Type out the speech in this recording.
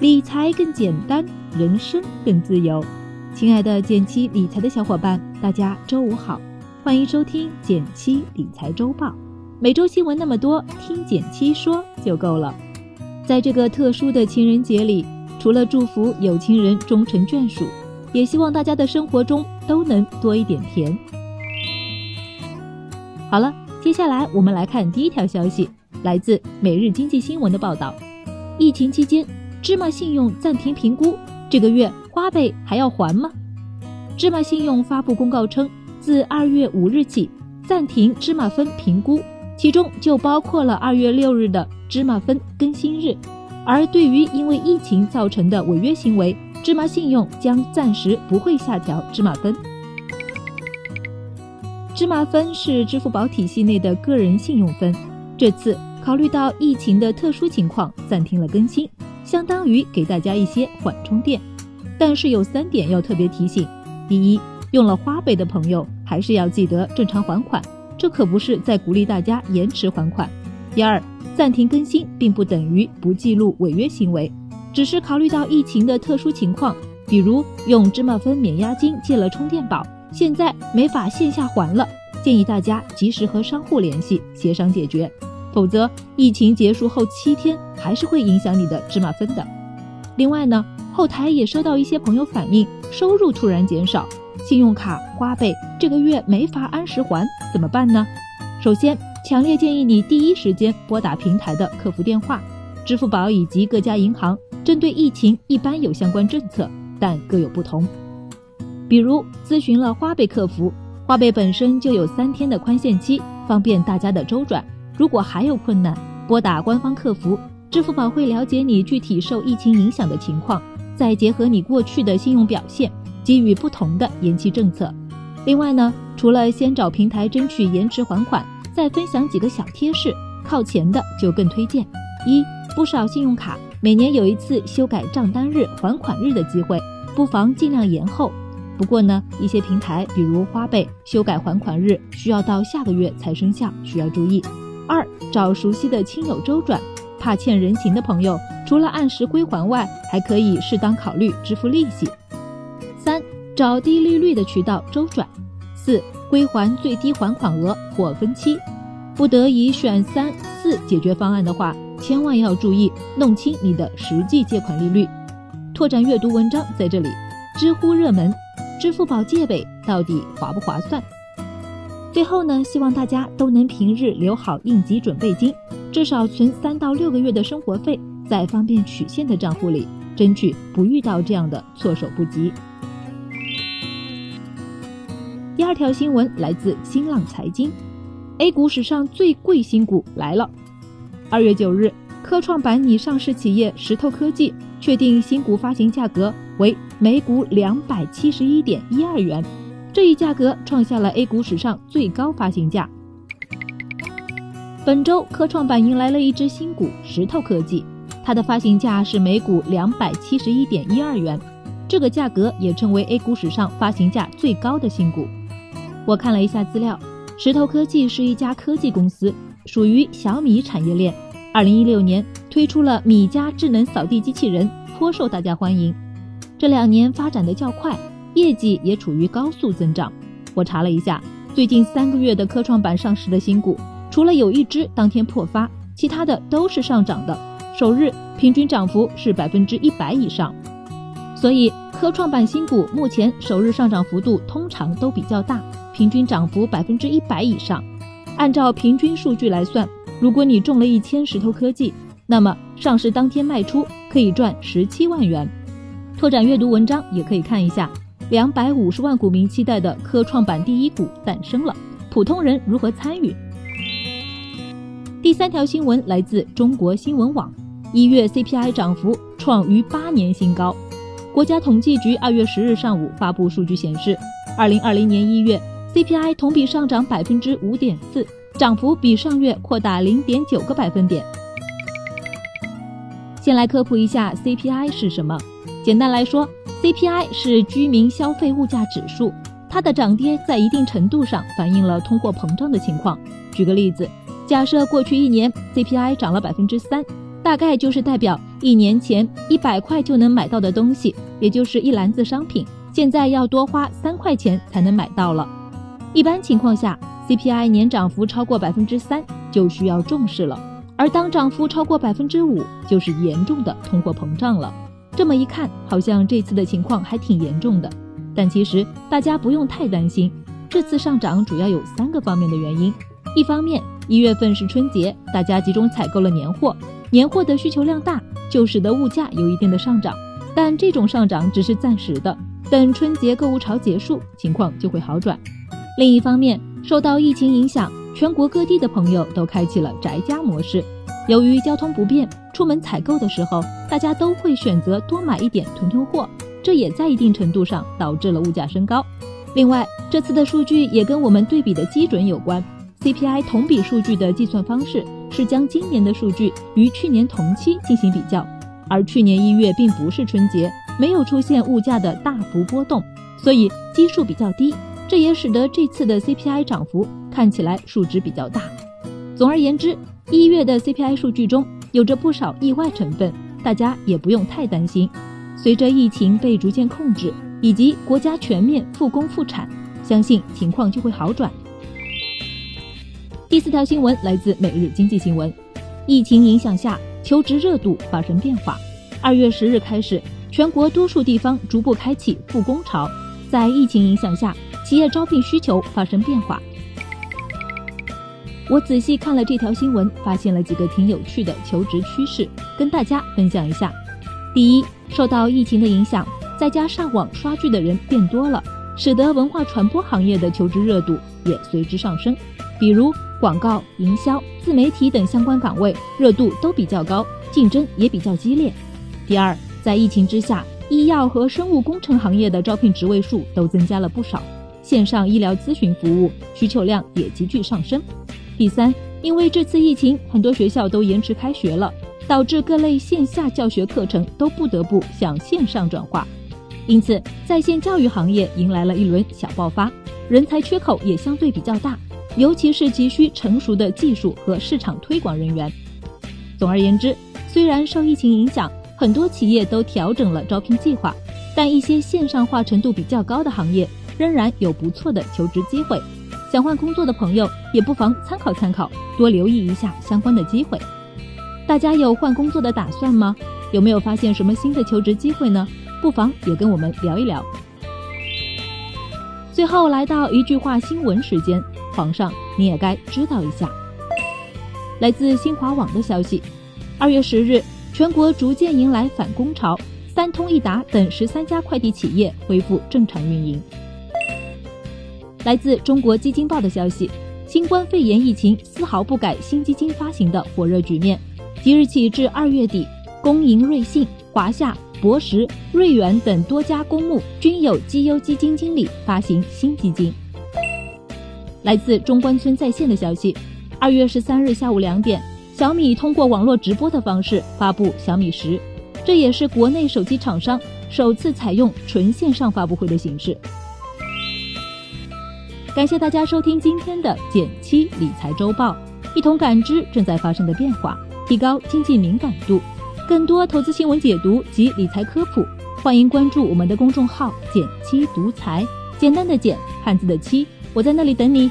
理财更简单，人生更自由。亲爱的减七理财的小伙伴，大家周五好，欢迎收听减七理财周报。每周新闻那么多，听减七说就够了。在这个特殊的情人节里，除了祝福有情人终成眷属，也希望大家的生活中都能多一点甜。好了，接下来我们来看第一条消息，来自《每日经济新闻》的报道：疫情期间。芝麻信用暂停评估，这个月花呗还要还吗？芝麻信用发布公告称，自二月五日起暂停芝麻分评估，其中就包括了二月六日的芝麻分更新日。而对于因为疫情造成的违约行为，芝麻信用将暂时不会下调芝麻分。芝麻分是支付宝体系内的个人信用分，这次考虑到疫情的特殊情况，暂停了更新。相当于给大家一些缓冲垫，但是有三点要特别提醒：第一，用了花呗的朋友还是要记得正常还款，这可不是在鼓励大家延迟还款；第二，暂停更新并不等于不记录违约行为，只是考虑到疫情的特殊情况，比如用芝麻分免押金借了充电宝，现在没法线下还了，建议大家及时和商户联系协商解决。否则，疫情结束后七天还是会影响你的芝麻分的。另外呢，后台也收到一些朋友反映，收入突然减少，信用卡、花呗这个月没法按时还，怎么办呢？首先，强烈建议你第一时间拨打平台的客服电话。支付宝以及各家银行针对疫情一般有相关政策，但各有不同。比如咨询了花呗客服，花呗本身就有三天的宽限期，方便大家的周转。如果还有困难，拨打官方客服，支付宝会了解你具体受疫情影响的情况，再结合你过去的信用表现，给予不同的延期政策。另外呢，除了先找平台争取延迟还款，再分享几个小贴士，靠前的就更推荐。一，不少信用卡每年有一次修改账单日、还款日的机会，不妨尽量延后。不过呢，一些平台比如花呗修改还款日需要到下个月才生效，需要注意。二找熟悉的亲友周转，怕欠人情的朋友，除了按时归还外，还可以适当考虑支付利息。三找低利率的渠道周转。四归还最低还款额或分期。不得已选三四解决方案的话，千万要注意弄清你的实际借款利率。拓展阅读文章在这里。知乎热门：支付宝借呗到底划不划算？最后呢，希望大家都能平日留好应急准备金，至少存三到六个月的生活费在方便取现的账户里，争取不遇到这样的措手不及。第二条新闻来自新浪财经，A 股史上最贵新股来了。二月九日，科创板拟上市企业石头科技确定新股发行价格为每股两百七十一点一二元。这一价格创下了 A 股史上最高发行价。本周科创板迎来了一只新股石头科技，它的发行价是每股两百七十一点一二元，这个价格也成为 A 股史上发行价最高的新股。我看了一下资料，石头科技是一家科技公司，属于小米产业链。二零一六年推出了米家智能扫地机器人，颇受大家欢迎。这两年发展的较快。业绩也处于高速增长。我查了一下，最近三个月的科创板上市的新股，除了有一只当天破发，其他的都是上涨的，首日平均涨幅是百分之一百以上。所以，科创板新股目前首日上涨幅度通常都比较大，平均涨幅百分之一百以上。按照平均数据来算，如果你中了一千石头科技，那么上市当天卖出可以赚十七万元。拓展阅读文章也可以看一下。两百五十万股民期待的科创板第一股诞生了，普通人如何参与？第三条新闻来自中国新闻网，一月 CPI 涨幅创逾八年新高。国家统计局二月十日上午发布数据显示，二零二零年一月 CPI 同比上涨百分之五点四，涨幅比上月扩大零点九个百分点。先来科普一下 CPI 是什么，简单来说。CPI 是居民消费物价指数，它的涨跌在一定程度上反映了通货膨胀的情况。举个例子，假设过去一年 CPI 涨了百分之三，大概就是代表一年前一百块就能买到的东西，也就是一篮子商品，现在要多花三块钱才能买到了。一般情况下，CPI 年涨幅超过百分之三就需要重视了，而当涨幅超过百分之五，就是严重的通货膨胀了。这么一看，好像这次的情况还挺严重的，但其实大家不用太担心。这次上涨主要有三个方面的原因：一方面，一月份是春节，大家集中采购了年货，年货的需求量大，就使得物价有一定的上涨。但这种上涨只是暂时的，等春节购物潮结束，情况就会好转。另一方面，受到疫情影响，全国各地的朋友都开启了宅家模式，由于交通不便。出门采购的时候，大家都会选择多买一点囤囤货，这也在一定程度上导致了物价升高。另外，这次的数据也跟我们对比的基准有关。CPI 同比数据的计算方式是将今年的数据与去年同期进行比较，而去年一月并不是春节，没有出现物价的大幅波动，所以基数比较低，这也使得这次的 CPI 涨幅看起来数值比较大。总而言之，一月的 CPI 数据中。有着不少意外成分，大家也不用太担心。随着疫情被逐渐控制，以及国家全面复工复产，相信情况就会好转。第四条新闻来自每日经济新闻：疫情影响下，求职热度发生变化。二月十日开始，全国多数地方逐步开启复工潮，在疫情影响下，企业招聘需求发生变化。我仔细看了这条新闻，发现了几个挺有趣的求职趋势，跟大家分享一下。第一，受到疫情的影响，在家上网刷剧的人变多了，使得文化传播行业的求职热度也随之上升。比如广告、营销、自媒体等相关岗位热度都比较高，竞争也比较激烈。第二，在疫情之下，医药和生物工程行业的招聘职位数都增加了不少，线上医疗咨询服务需求量也急剧上升。第三，因为这次疫情，很多学校都延迟开学了，导致各类线下教学课程都不得不向线上转化，因此在线教育行业迎来了一轮小爆发，人才缺口也相对比较大，尤其是急需成熟的技术和市场推广人员。总而言之，虽然受疫情影响，很多企业都调整了招聘计划，但一些线上化程度比较高的行业仍然有不错的求职机会。想换工作的朋友也不妨参考参考，多留意一下相关的机会。大家有换工作的打算吗？有没有发现什么新的求职机会呢？不妨也跟我们聊一聊。最后来到一句话新闻时间，皇上你也该知道一下。来自新华网的消息，二月十日，全国逐渐迎来反攻潮，三通一达等十三家快递企业恢复正常运营。来自中国基金报的消息，新冠肺炎疫情丝毫不改新基金发行的火热局面。即日起至二月底，公营瑞信、华夏、博时、瑞远等多家公募均有绩优基金经理发行新基金。来自中关村在线的消息，二月十三日下午两点，小米通过网络直播的方式发布小米十，这也是国内手机厂商首次采用纯线上发布会的形式。感谢大家收听今天的减七理财周报，一同感知正在发生的变化，提高经济敏感度。更多投资新闻解读及理财科普，欢迎关注我们的公众号“减七独财”，简单的减，汉字的七，我在那里等你。